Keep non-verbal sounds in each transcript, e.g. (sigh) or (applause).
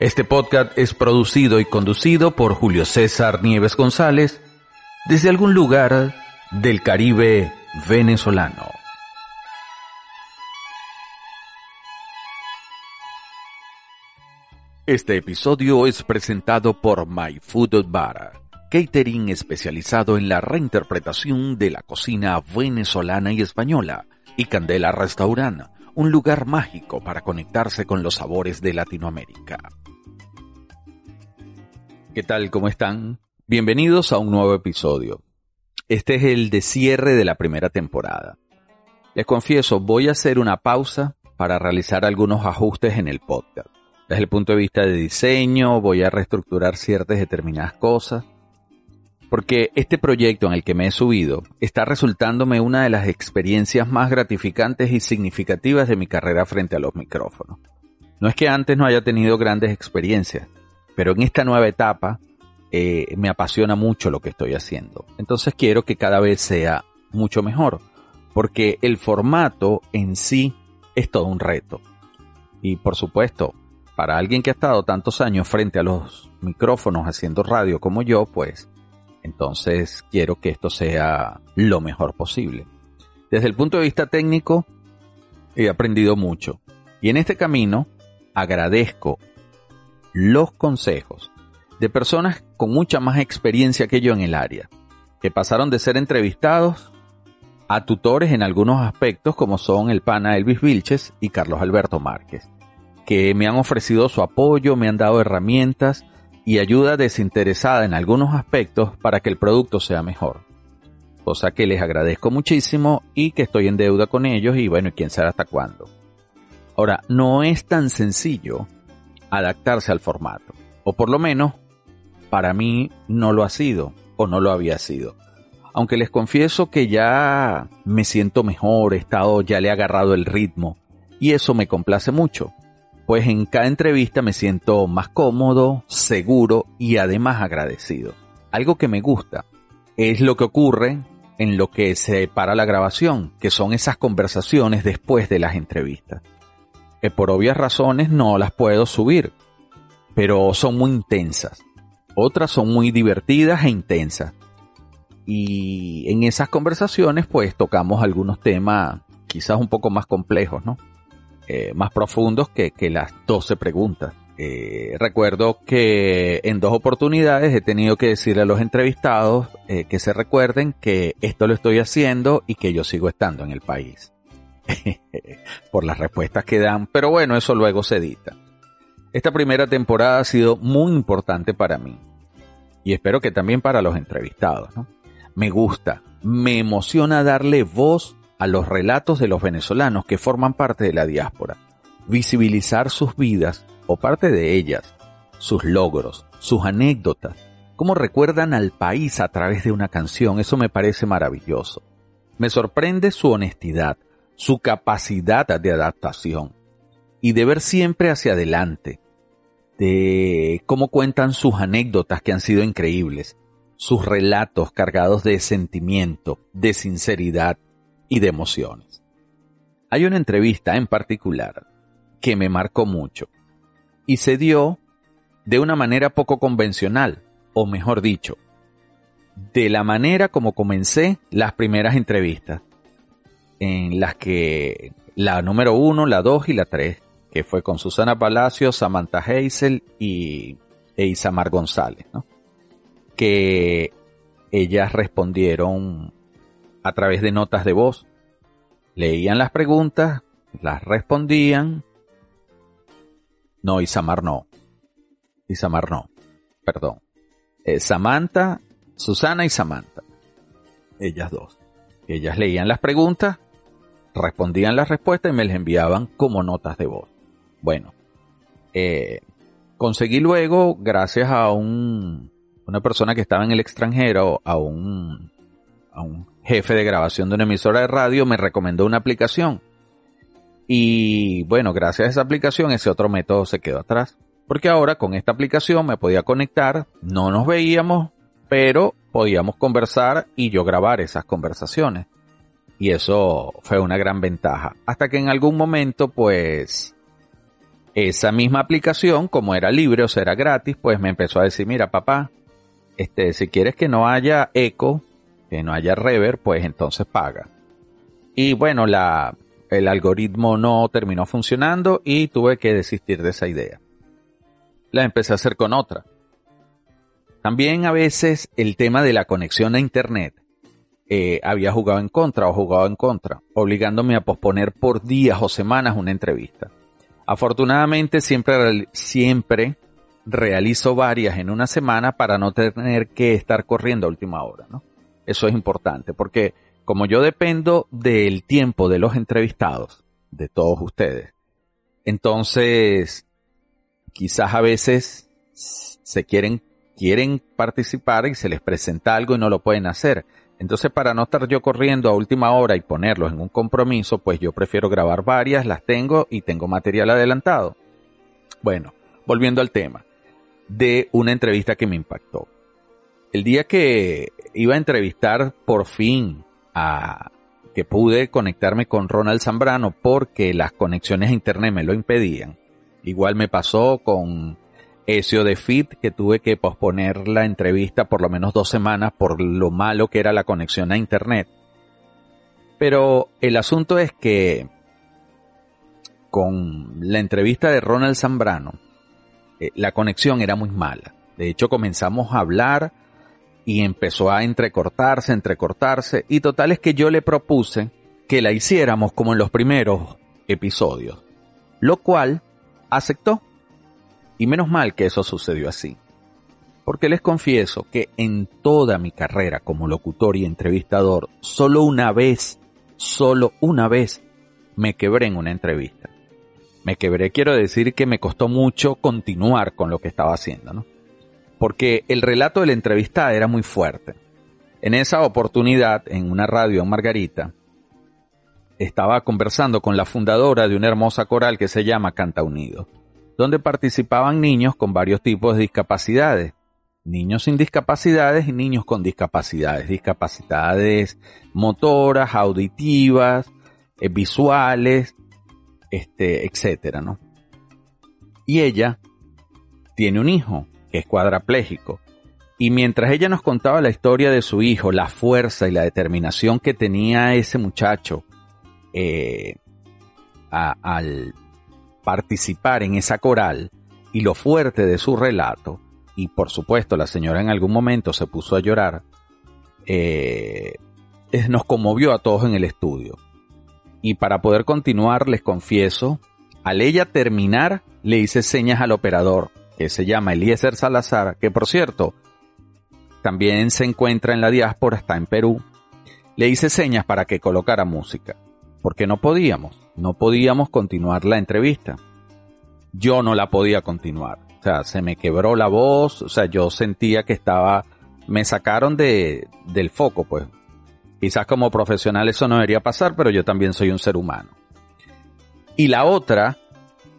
Este podcast es producido y conducido por Julio César Nieves González desde algún lugar del Caribe venezolano. Este episodio es presentado por My Food Bar, catering especializado en la reinterpretación de la cocina venezolana y española, y Candela Restaurant, un lugar mágico para conectarse con los sabores de Latinoamérica. ¿Qué tal? ¿Cómo están? Bienvenidos a un nuevo episodio. Este es el de cierre de la primera temporada. Les confieso, voy a hacer una pausa para realizar algunos ajustes en el podcast. Desde el punto de vista de diseño, voy a reestructurar ciertas determinadas cosas porque este proyecto en el que me he subido está resultándome una de las experiencias más gratificantes y significativas de mi carrera frente a los micrófonos. No es que antes no haya tenido grandes experiencias, pero en esta nueva etapa eh, me apasiona mucho lo que estoy haciendo. Entonces quiero que cada vez sea mucho mejor, porque el formato en sí es todo un reto. Y por supuesto, para alguien que ha estado tantos años frente a los micrófonos haciendo radio como yo, pues entonces quiero que esto sea lo mejor posible. Desde el punto de vista técnico, he aprendido mucho. Y en este camino agradezco los consejos de personas con mucha más experiencia que yo en el área, que pasaron de ser entrevistados a tutores en algunos aspectos como son el pana Elvis Vilches y Carlos Alberto Márquez, que me han ofrecido su apoyo, me han dado herramientas y ayuda desinteresada en algunos aspectos para que el producto sea mejor. Cosa que les agradezco muchísimo y que estoy en deuda con ellos y bueno, quién sabe hasta cuándo. Ahora, no es tan sencillo adaptarse al formato, o por lo menos para mí no lo ha sido o no lo había sido. Aunque les confieso que ya me siento mejor, he estado, ya le he agarrado el ritmo y eso me complace mucho pues en cada entrevista me siento más cómodo, seguro y además agradecido. Algo que me gusta es lo que ocurre en lo que se para la grabación, que son esas conversaciones después de las entrevistas. Que por obvias razones no las puedo subir, pero son muy intensas. Otras son muy divertidas e intensas. Y en esas conversaciones pues tocamos algunos temas quizás un poco más complejos, ¿no? Eh, más profundos que, que las 12 preguntas. Eh, recuerdo que en dos oportunidades he tenido que decirle a los entrevistados eh, que se recuerden que esto lo estoy haciendo y que yo sigo estando en el país. (laughs) Por las respuestas que dan, pero bueno, eso luego se edita. Esta primera temporada ha sido muy importante para mí y espero que también para los entrevistados. Me gusta, me emociona darle voz a los relatos de los venezolanos que forman parte de la diáspora, visibilizar sus vidas o parte de ellas, sus logros, sus anécdotas, cómo recuerdan al país a través de una canción, eso me parece maravilloso. Me sorprende su honestidad, su capacidad de adaptación y de ver siempre hacia adelante, de cómo cuentan sus anécdotas que han sido increíbles, sus relatos cargados de sentimiento, de sinceridad, y de emociones. Hay una entrevista en particular que me marcó mucho y se dio de una manera poco convencional, o mejor dicho, de la manera como comencé las primeras entrevistas, en las que la número uno, la dos y la tres, que fue con Susana Palacios, Samantha Heisel y e Isamar González, ¿no? que ellas respondieron a través de notas de voz. Leían las preguntas, las respondían. No, Isamar no. Isamar no. Perdón. Eh, Samantha, Susana y Samantha. Ellas dos. Ellas leían las preguntas, respondían las respuestas y me las enviaban como notas de voz. Bueno, eh, conseguí luego, gracias a un una persona que estaba en el extranjero, a un, a un jefe de grabación de una emisora de radio, me recomendó una aplicación. Y bueno, gracias a esa aplicación ese otro método se quedó atrás. Porque ahora con esta aplicación me podía conectar, no nos veíamos, pero podíamos conversar y yo grabar esas conversaciones. Y eso fue una gran ventaja. Hasta que en algún momento, pues, esa misma aplicación, como era libre o sea, era gratis, pues me empezó a decir, mira papá, este, si quieres que no haya eco, que no haya reverb, pues entonces paga. Y bueno, la, el algoritmo no terminó funcionando y tuve que desistir de esa idea. La empecé a hacer con otra. También a veces el tema de la conexión a internet eh, había jugado en contra o jugado en contra, obligándome a posponer por días o semanas una entrevista. Afortunadamente siempre, siempre realizo varias en una semana para no tener que estar corriendo a última hora, ¿no? Eso es importante porque como yo dependo del tiempo de los entrevistados, de todos ustedes, entonces quizás a veces se quieren, quieren participar y se les presenta algo y no lo pueden hacer. Entonces, para no estar yo corriendo a última hora y ponerlos en un compromiso, pues yo prefiero grabar varias, las tengo y tengo material adelantado. Bueno, volviendo al tema de una entrevista que me impactó. El día que iba a entrevistar por fin a que pude conectarme con Ronald Zambrano porque las conexiones a internet me lo impedían. Igual me pasó con Ezio de Fit, que tuve que posponer la entrevista por lo menos dos semanas por lo malo que era la conexión a internet. Pero el asunto es que con la entrevista de Ronald Zambrano, eh, la conexión era muy mala. De hecho, comenzamos a hablar y empezó a entrecortarse, entrecortarse, y total es que yo le propuse que la hiciéramos como en los primeros episodios, lo cual aceptó. Y menos mal que eso sucedió así. Porque les confieso que en toda mi carrera como locutor y entrevistador, solo una vez, solo una vez, me quebré en una entrevista. Me quebré, quiero decir que me costó mucho continuar con lo que estaba haciendo, ¿no? Porque el relato de la entrevista era muy fuerte. En esa oportunidad, en una radio en Margarita, estaba conversando con la fundadora de una hermosa coral que se llama Canta Unido donde participaban niños con varios tipos de discapacidades. Niños sin discapacidades y niños con discapacidades. Discapacidades motoras, auditivas, eh, visuales, este, etcétera, ¿no? Y ella tiene un hijo que es cuadraplégico. Y mientras ella nos contaba la historia de su hijo, la fuerza y la determinación que tenía ese muchacho eh, al participar en esa coral y lo fuerte de su relato, y por supuesto la señora en algún momento se puso a llorar, eh, nos conmovió a todos en el estudio. Y para poder continuar, les confieso, al ella terminar, le hice señas al operador, que se llama Eliezer Salazar, que por cierto, también se encuentra en la diáspora, está en Perú. Le hice señas para que colocara música, porque no podíamos no podíamos continuar la entrevista. Yo no la podía continuar. O sea, se me quebró la voz, o sea, yo sentía que estaba, me sacaron de, del foco, pues. Quizás como profesional eso no debería pasar, pero yo también soy un ser humano. Y la otra,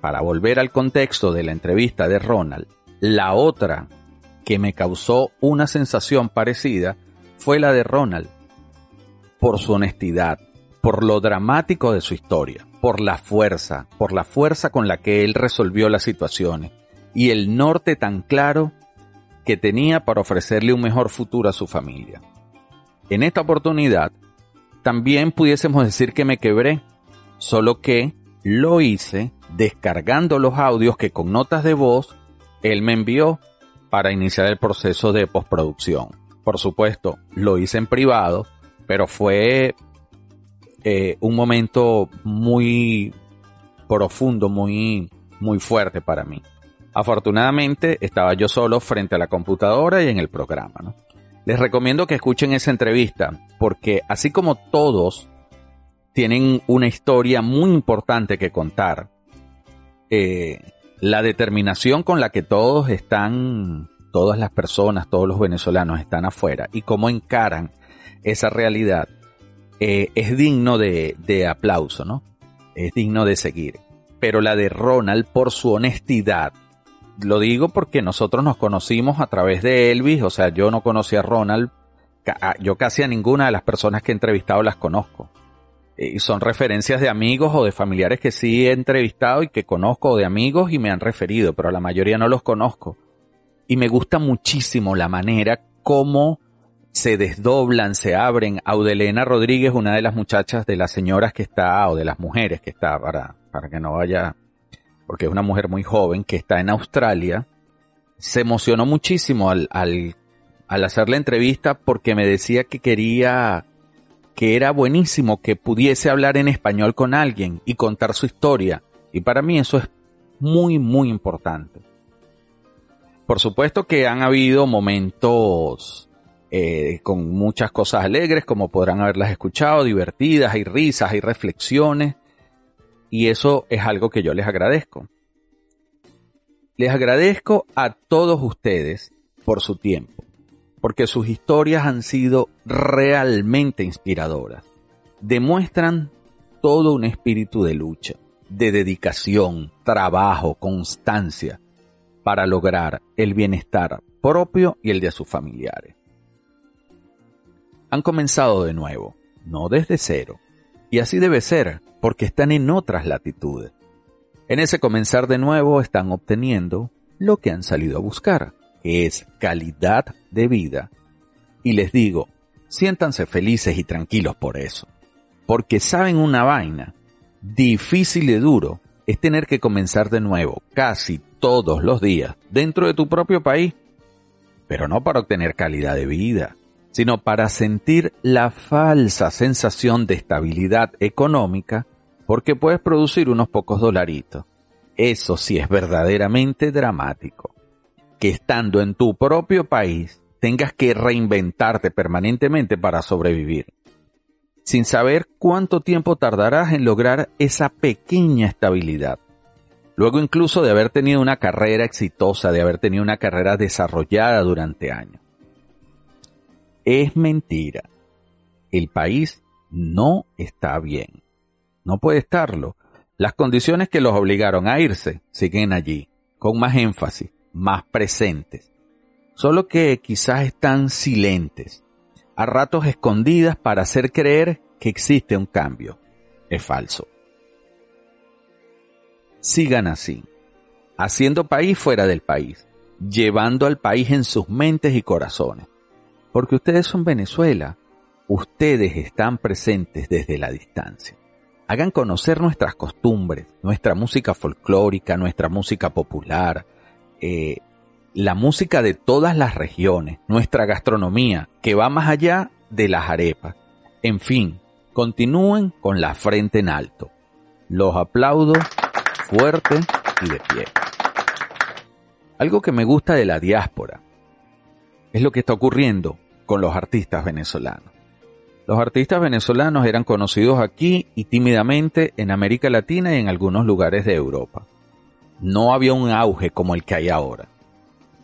para volver al contexto de la entrevista de Ronald, la otra que me causó una sensación parecida fue la de Ronald, por su honestidad, por lo dramático de su historia, por la fuerza, por la fuerza con la que él resolvió las situaciones y el norte tan claro que tenía para ofrecerle un mejor futuro a su familia. En esta oportunidad, también pudiésemos decir que me quebré, solo que lo hice descargando los audios que con notas de voz él me envió para iniciar el proceso de postproducción. Por supuesto, lo hice en privado, pero fue eh, un momento muy profundo, muy, muy fuerte para mí. Afortunadamente estaba yo solo frente a la computadora y en el programa. Les recomiendo que escuchen esa entrevista porque así como todos tienen una historia muy importante que contar, eh, la determinación con la que todos están todas las personas, todos los venezolanos están afuera y cómo encaran esa realidad, eh, es digno de, de aplauso, ¿no? Es digno de seguir. Pero la de Ronald, por su honestidad, lo digo porque nosotros nos conocimos a través de Elvis, o sea, yo no conocí a Ronald, yo casi a ninguna de las personas que he entrevistado las conozco. Y son referencias de amigos o de familiares que sí he entrevistado y que conozco de amigos y me han referido, pero a la mayoría no los conozco. Y me gusta muchísimo la manera como se desdoblan, se abren. Audelena Rodríguez, una de las muchachas de las señoras que está, o de las mujeres que está, para, para que no vaya porque es una mujer muy joven que está en Australia, se emocionó muchísimo al, al, al hacer la entrevista porque me decía que quería, que era buenísimo que pudiese hablar en español con alguien y contar su historia. Y para mí eso es muy, muy importante. Por supuesto que han habido momentos eh, con muchas cosas alegres, como podrán haberlas escuchado, divertidas, hay risas, hay reflexiones, y eso es algo que yo les agradezco. Les agradezco a todos ustedes por su tiempo, porque sus historias han sido realmente inspiradoras. Demuestran todo un espíritu de lucha, de dedicación, trabajo, constancia, para lograr el bienestar propio y el de sus familiares. Han comenzado de nuevo, no desde cero, y así debe ser, porque están en otras latitudes. En ese comenzar de nuevo están obteniendo lo que han salido a buscar, que es calidad de vida. Y les digo, siéntanse felices y tranquilos por eso. Porque saben una vaina, difícil y duro, es tener que comenzar de nuevo casi todos los días dentro de tu propio país. Pero no para obtener calidad de vida, sino para sentir la falsa sensación de estabilidad económica porque puedes producir unos pocos dolaritos. Eso sí es verdaderamente dramático. Que estando en tu propio país tengas que reinventarte permanentemente para sobrevivir, sin saber cuánto tiempo tardarás en lograr esa pequeña estabilidad. Luego incluso de haber tenido una carrera exitosa, de haber tenido una carrera desarrollada durante años. Es mentira. El país no está bien. No puede estarlo. Las condiciones que los obligaron a irse siguen allí, con más énfasis, más presentes. Solo que quizás están silentes, a ratos escondidas para hacer creer que existe un cambio. Es falso. Sigan así, haciendo país fuera del país, llevando al país en sus mentes y corazones. Porque ustedes son Venezuela, ustedes están presentes desde la distancia hagan conocer nuestras costumbres, nuestra música folclórica, nuestra música popular, eh, la música de todas las regiones, nuestra gastronomía, que va más allá de las arepas. En fin, continúen con la frente en alto. Los aplaudo fuerte y de pie. Algo que me gusta de la diáspora es lo que está ocurriendo con los artistas venezolanos. Los artistas venezolanos eran conocidos aquí y tímidamente en América Latina y en algunos lugares de Europa. No había un auge como el que hay ahora.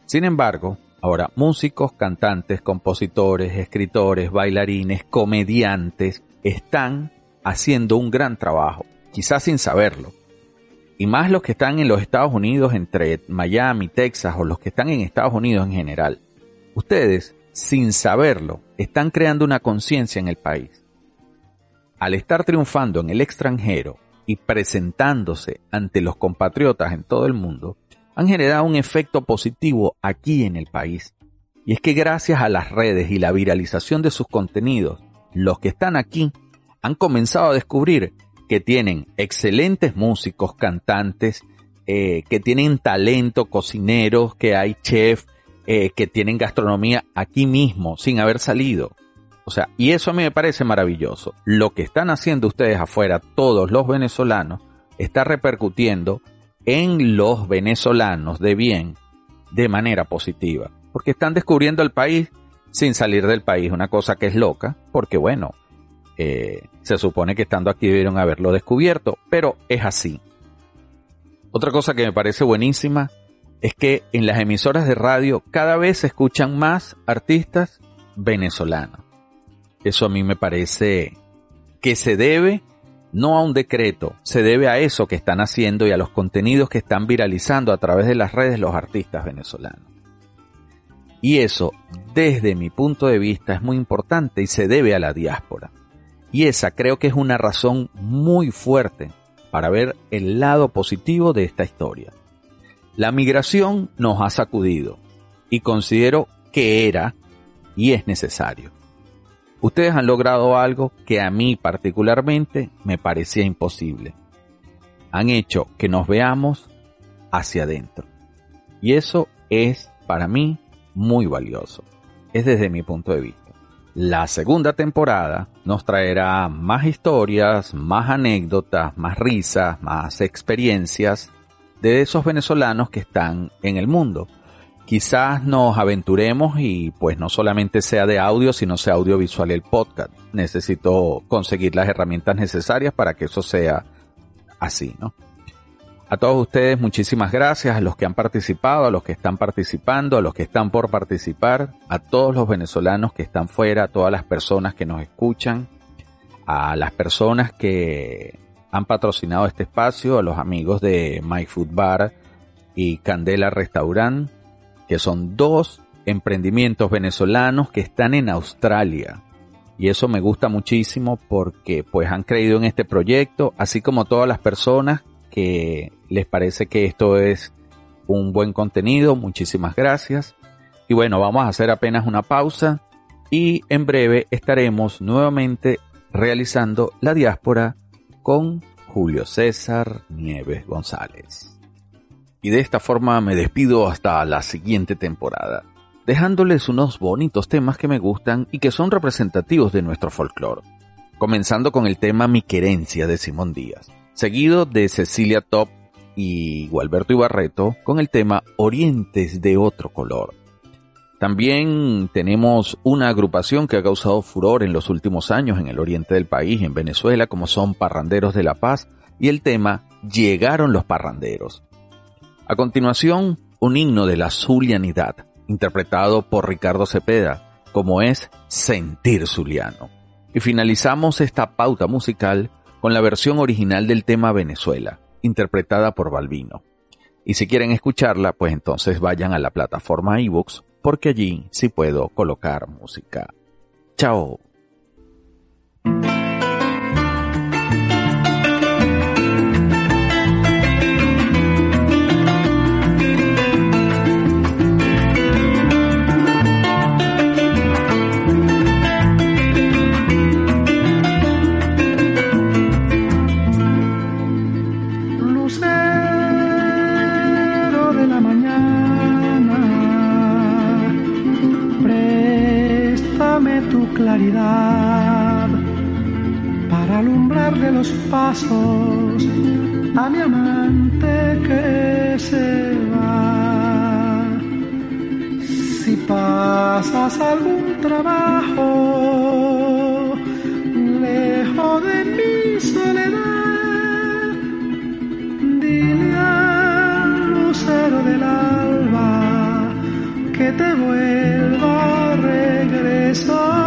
Sin embargo, ahora músicos, cantantes, compositores, escritores, bailarines, comediantes están haciendo un gran trabajo, quizás sin saberlo. Y más los que están en los Estados Unidos, entre Miami, Texas o los que están en Estados Unidos en general. Ustedes sin saberlo, están creando una conciencia en el país. Al estar triunfando en el extranjero y presentándose ante los compatriotas en todo el mundo, han generado un efecto positivo aquí en el país. Y es que gracias a las redes y la viralización de sus contenidos, los que están aquí han comenzado a descubrir que tienen excelentes músicos, cantantes, eh, que tienen talento, cocineros, que hay chefs, eh, que tienen gastronomía aquí mismo, sin haber salido. O sea, y eso a mí me parece maravilloso. Lo que están haciendo ustedes afuera, todos los venezolanos, está repercutiendo en los venezolanos de bien de manera positiva. Porque están descubriendo el país sin salir del país, una cosa que es loca, porque bueno, eh, se supone que estando aquí debieron haberlo descubierto, pero es así. Otra cosa que me parece buenísima es que en las emisoras de radio cada vez se escuchan más artistas venezolanos. Eso a mí me parece que se debe no a un decreto, se debe a eso que están haciendo y a los contenidos que están viralizando a través de las redes los artistas venezolanos. Y eso, desde mi punto de vista, es muy importante y se debe a la diáspora. Y esa creo que es una razón muy fuerte para ver el lado positivo de esta historia. La migración nos ha sacudido y considero que era y es necesario. Ustedes han logrado algo que a mí particularmente me parecía imposible. Han hecho que nos veamos hacia adentro. Y eso es para mí muy valioso. Es desde mi punto de vista. La segunda temporada nos traerá más historias, más anécdotas, más risas, más experiencias de esos venezolanos que están en el mundo quizás nos aventuremos y pues no solamente sea de audio, sino sea audiovisual el podcast. Necesito conseguir las herramientas necesarias para que eso sea así, ¿no? A todos ustedes muchísimas gracias, a los que han participado, a los que están participando, a los que están por participar, a todos los venezolanos que están fuera, a todas las personas que nos escuchan, a las personas que han patrocinado este espacio, a los amigos de My Food Bar y Candela Restaurant, que son dos emprendimientos venezolanos que están en Australia. Y eso me gusta muchísimo porque pues han creído en este proyecto, así como todas las personas que les parece que esto es un buen contenido. Muchísimas gracias. Y bueno, vamos a hacer apenas una pausa y en breve estaremos nuevamente realizando la diáspora con Julio César Nieves González. Y de esta forma me despido hasta la siguiente temporada, dejándoles unos bonitos temas que me gustan y que son representativos de nuestro folclore. Comenzando con el tema Mi querencia de Simón Díaz, seguido de Cecilia Top y Gualberto Ibarreto con el tema Orientes de otro color. También tenemos una agrupación que ha causado furor en los últimos años en el oriente del país, en Venezuela, como son Parranderos de la Paz, y el tema Llegaron los Parranderos. A continuación, un himno de la zulianidad, interpretado por Ricardo Cepeda, como es Sentir Zuliano. Y finalizamos esta pauta musical con la versión original del tema Venezuela, interpretada por Balbino. Y si quieren escucharla, pues entonces vayan a la plataforma iBooks, porque allí sí puedo colocar música. Chao. Para alumbrarle los pasos a mi amante que se va. Si pasas algún trabajo lejos de mi soledad, dile al lucero del alba que te vuelva a regresar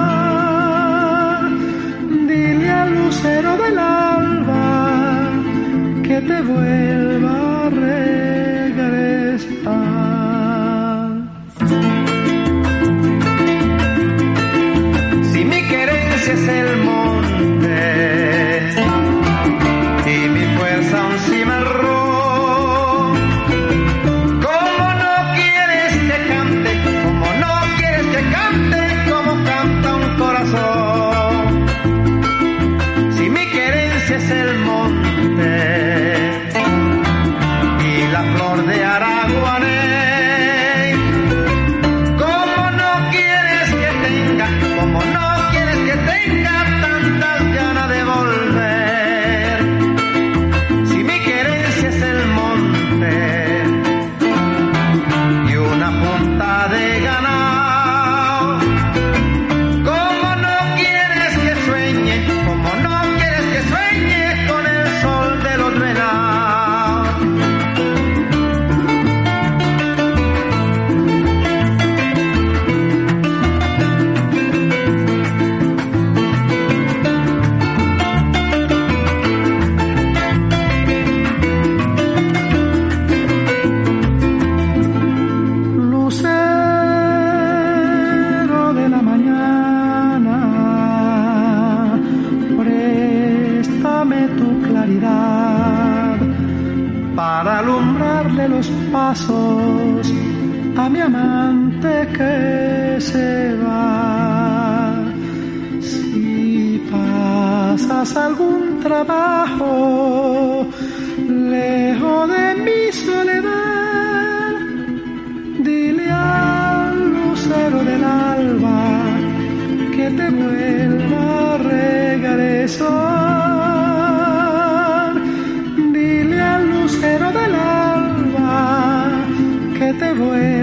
amante que se va. Si pasas algún trabajo lejos de mi soledad, dile al lucero del alba que te vuelva a regresar. Dile al lucero del alba que te vuelva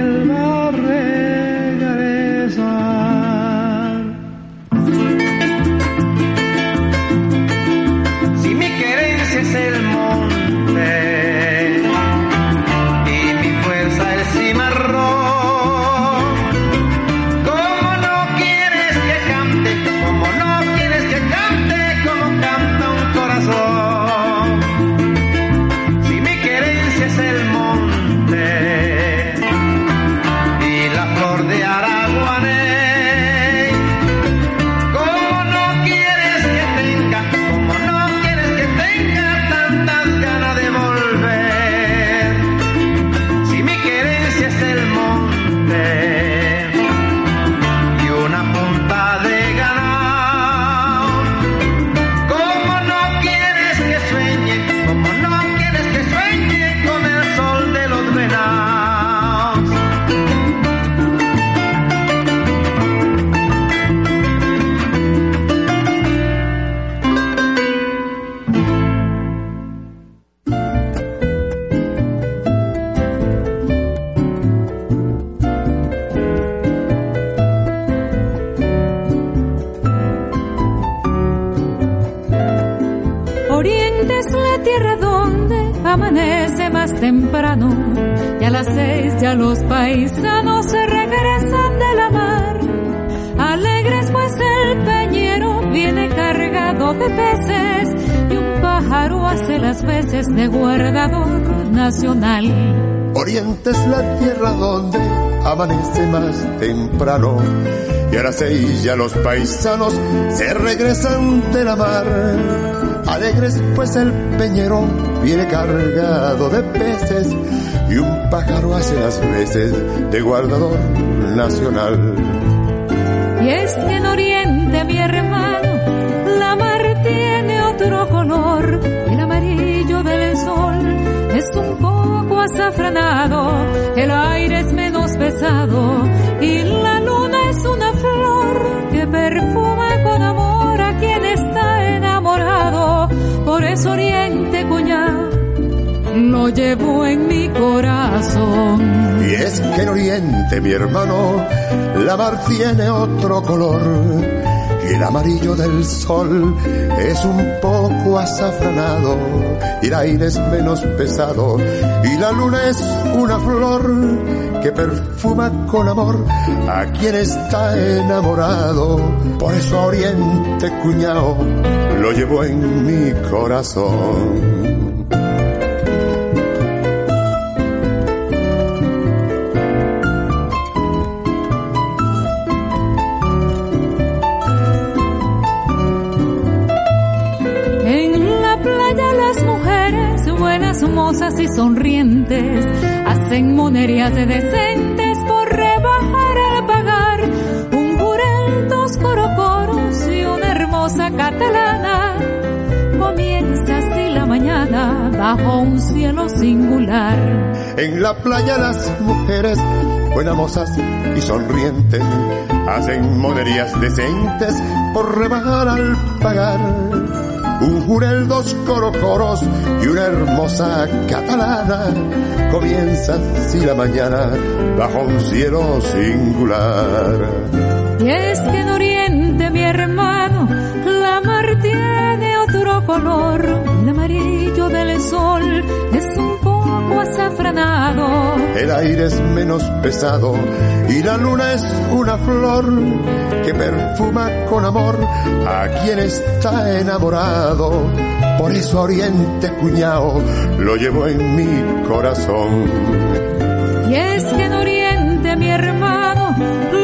temprano y a las seis ya los paisanos se regresan de la mar. Alegres pues el peñero viene cargado de peces y un pájaro hace las veces de guardador nacional. Y es que en Oriente, mi hermano, la mar tiene otro color. El amarillo del sol es un poco azafranado, el aire es pesado y la luna es una flor que perfuma con amor a quien está enamorado. Por eso Oriente, cuñado, lo llevo en mi corazón. Y es que en Oriente, mi hermano, la mar tiene otro color. Y el amarillo del sol es un poco azafranado. Y el aire es menos pesado. Y la luna es una flor que perfuma con amor a quien está enamorado. Por eso Oriente, cuñao, lo llevo en mi corazón. Y sonrientes, hacen monerías de decentes por rebajar al pagar un jurel, dos corocoros y una hermosa catalana. Comienza así la mañana bajo un cielo singular. En la playa las mujeres, buenas mozas y sonrientes, hacen monerías decentes por rebajar al pagar. Jurel, dos corocoros y una hermosa catalana. Comienza así la mañana bajo un cielo singular. Y es que en Oriente, mi hermano, la mar tiene otro color. El amarillo del sol es un poco El aire es menos pesado y la luna es una flor que perfuma con amor a quien está enamorado. Por eso a Oriente cuñao lo llevo en mi corazón. Y es que en Oriente, mi hermano,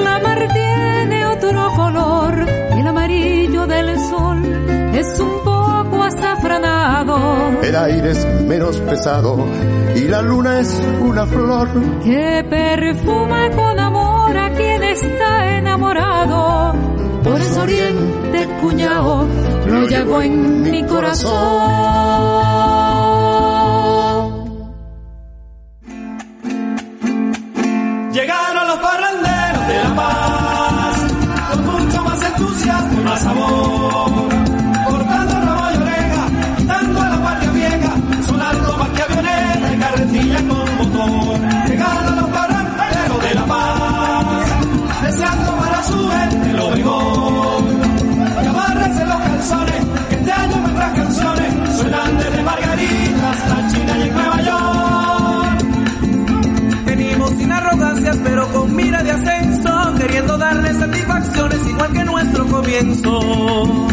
la mar tiene otro color. El amarillo del sol es un. El aire es menos pesado y la luna es una flor que perfuma con amor a quien está enamorado. Por eso oriente cuñado lo llevo en mi corazón. Pero con mira de ascenso, queriendo darle satisfacciones igual que nuestro comienzo.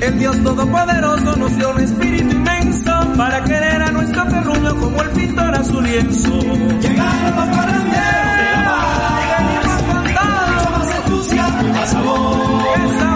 El Dios Todopoderoso nos dio un espíritu inmenso para querer a nuestro terruño como el pintor a su lienzo. Llegaron los parranderos de La Paz, mucho más entusiasmo más sabor.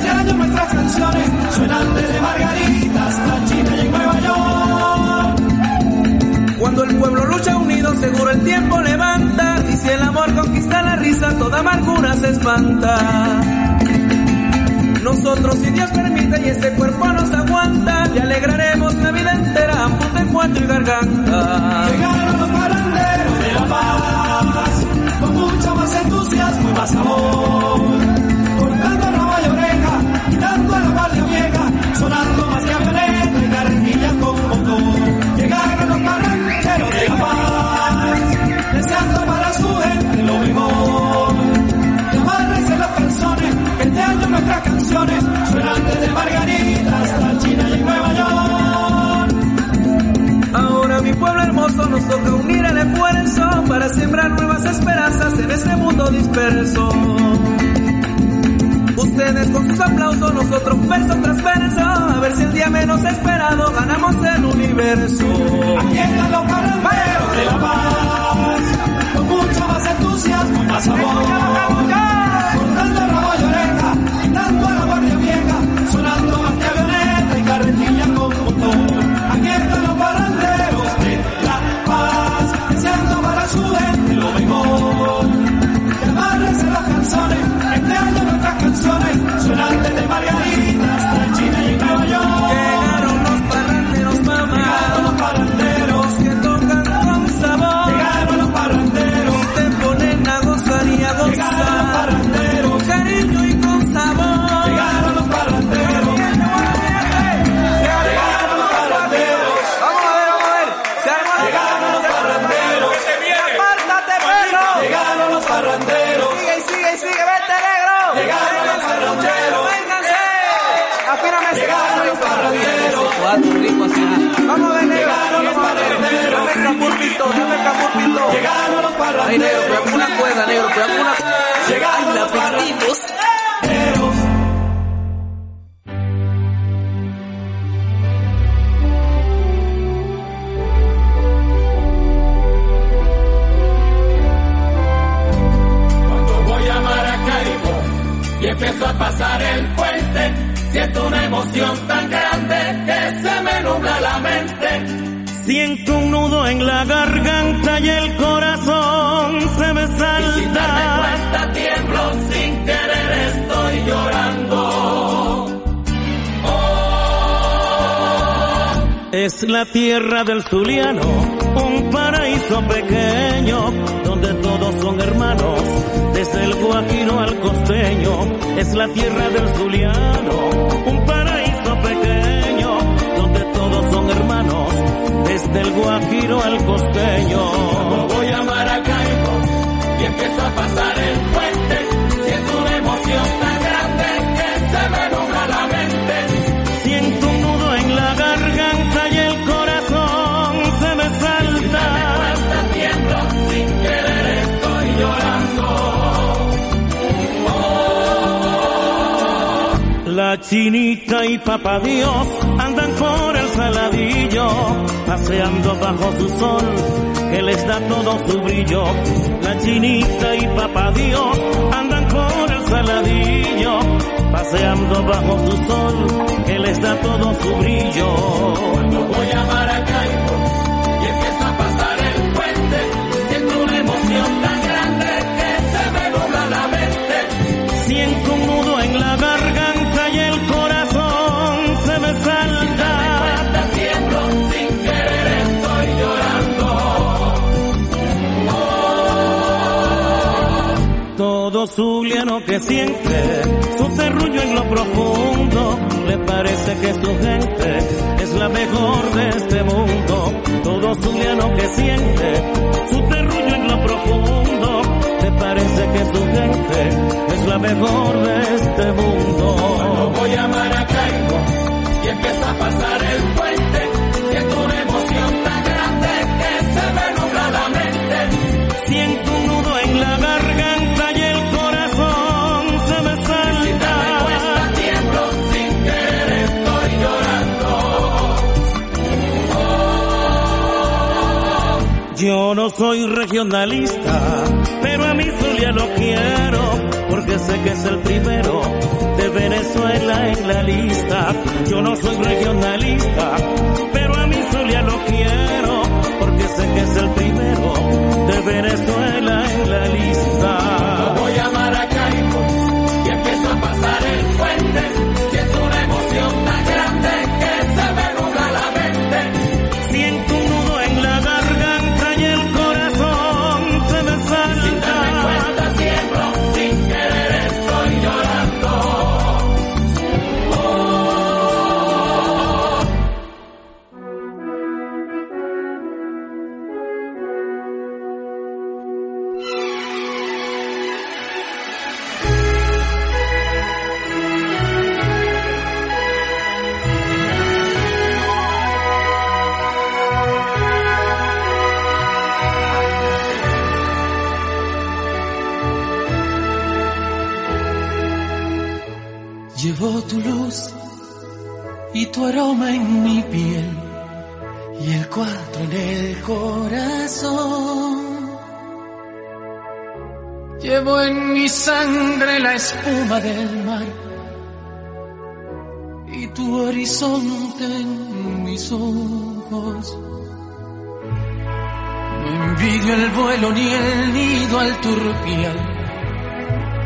Calzones, que este año nuestras canciones suenan desde Margarita hasta China y Nueva York. Cuando el pueblo lucha unido, seguro el tiempo levanta. Y si el amor conquista la risa, toda amargura se espanta. Nosotros, si Dios permite y este cuerpo nos aguanta, le alegraremos la vida entera, punto en cuatro y garganta. Llegaron los paranderos de La Paz, con mucho más entusiasmo y más amor. Quitando a la guardia vieja, sonando más que avioneta y carretilla con motor. Llegaron los paranderos de La Paz, deseando para su gente lo mejor. Amárrense los calzones, que este año nuestras canciones suenan desde Margarita hasta China y Nueva York. Ahora mi pueblo hermoso nos toca unir el esfuerzo para sembrar nuevas esperanzas en este mundo disperso. Ustedes con sus aplausos, nosotros verso tras verso, a ver si el día menos esperado ganamos el universo. Aquí están los parranderos de La Paz, con mucho más entusiasmo y más amor. La tierra del Zuliano, un paraíso pequeño donde todos son hermanos, desde el guajiro al costeño. Es la tierra del Zuliano, un paraíso pequeño donde todos son hermanos, desde el guajiro al costeño. Voy a Maracaibo y empiezo a pasar chinita y papá Dios andan por el saladillo, paseando bajo su sol, que les da todo su brillo. La chinita y papá Dios andan por el saladillo, paseando bajo su sol, que les da todo su brillo. Cuando voy a Maracaibo zuliano que siente su terruño en lo profundo, le parece que su gente es la mejor de este mundo. Todo zuliano que siente su terruño en lo profundo, le parece que su gente es la mejor de este mundo. Cuando voy a Maracaibo y empiezo a pasar el Yo no soy regionalista, pero a mi Zulia lo quiero, porque sé que es el primero de Venezuela en la lista. Yo no soy regionalista, pero a mi Zulia lo quiero, porque sé que es el horizonte en mis ojos. No envidio el vuelo ni el nido al turpial.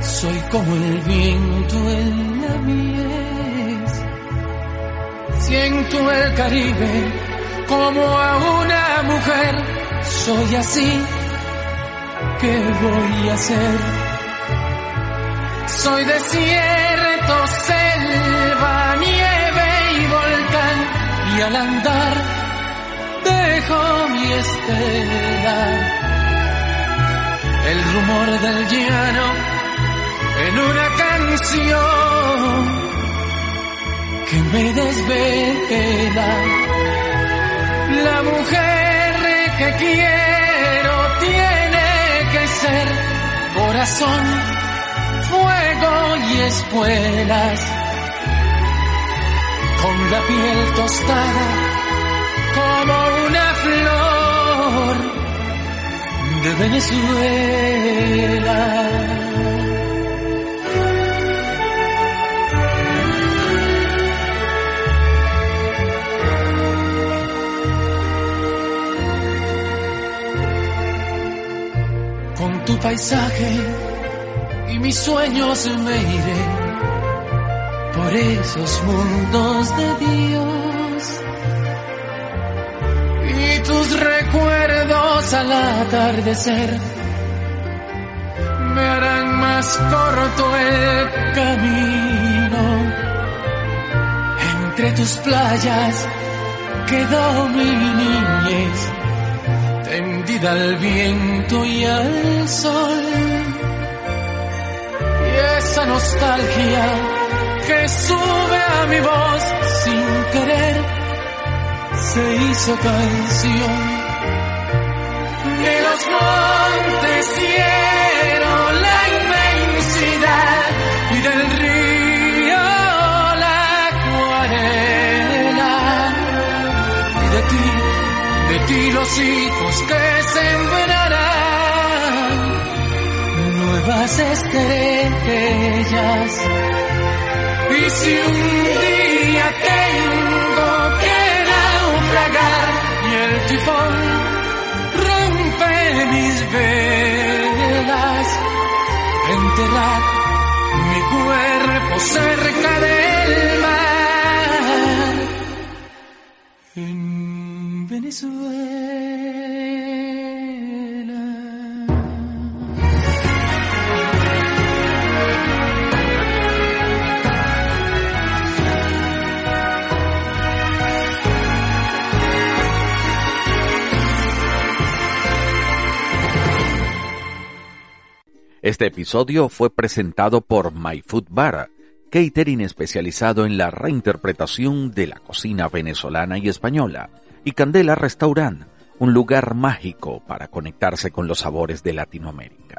Soy como el viento en la mies. Siento el Caribe como a una mujer. Soy así. ¿Qué voy a hacer? Soy desierto, selva, Y al andar dejo mi estela. El rumor del llano en una canción que me desvela. La mujer que quiero tiene que ser corazón, fuego y espuelas, con la piel tostada como una flor de Venezuela. Con tu paisaje y mis sueños me iré por esos mundos de Dios. Y tus recuerdos al atardecer me harán más corto el camino. Entre tus playas quedó mi niñez tendida al viento y al sol. Y esa nostalgia que sube a mi voz sin querer se hizo canción. De los montes cielo la inmensidad y del río la acuarela mis hijos que sembrarán nuevas estrellas. Y si un día tengo que naufragar y el tifón rompe mis velas, enterrar mi cuerpo cerca del mar en Venezuela. Este episodio fue presentado por My Food Bar, catering especializado en la reinterpretación de la cocina venezolana y española, y Candela Restaurant, un lugar mágico para conectarse con los sabores de Latinoamérica.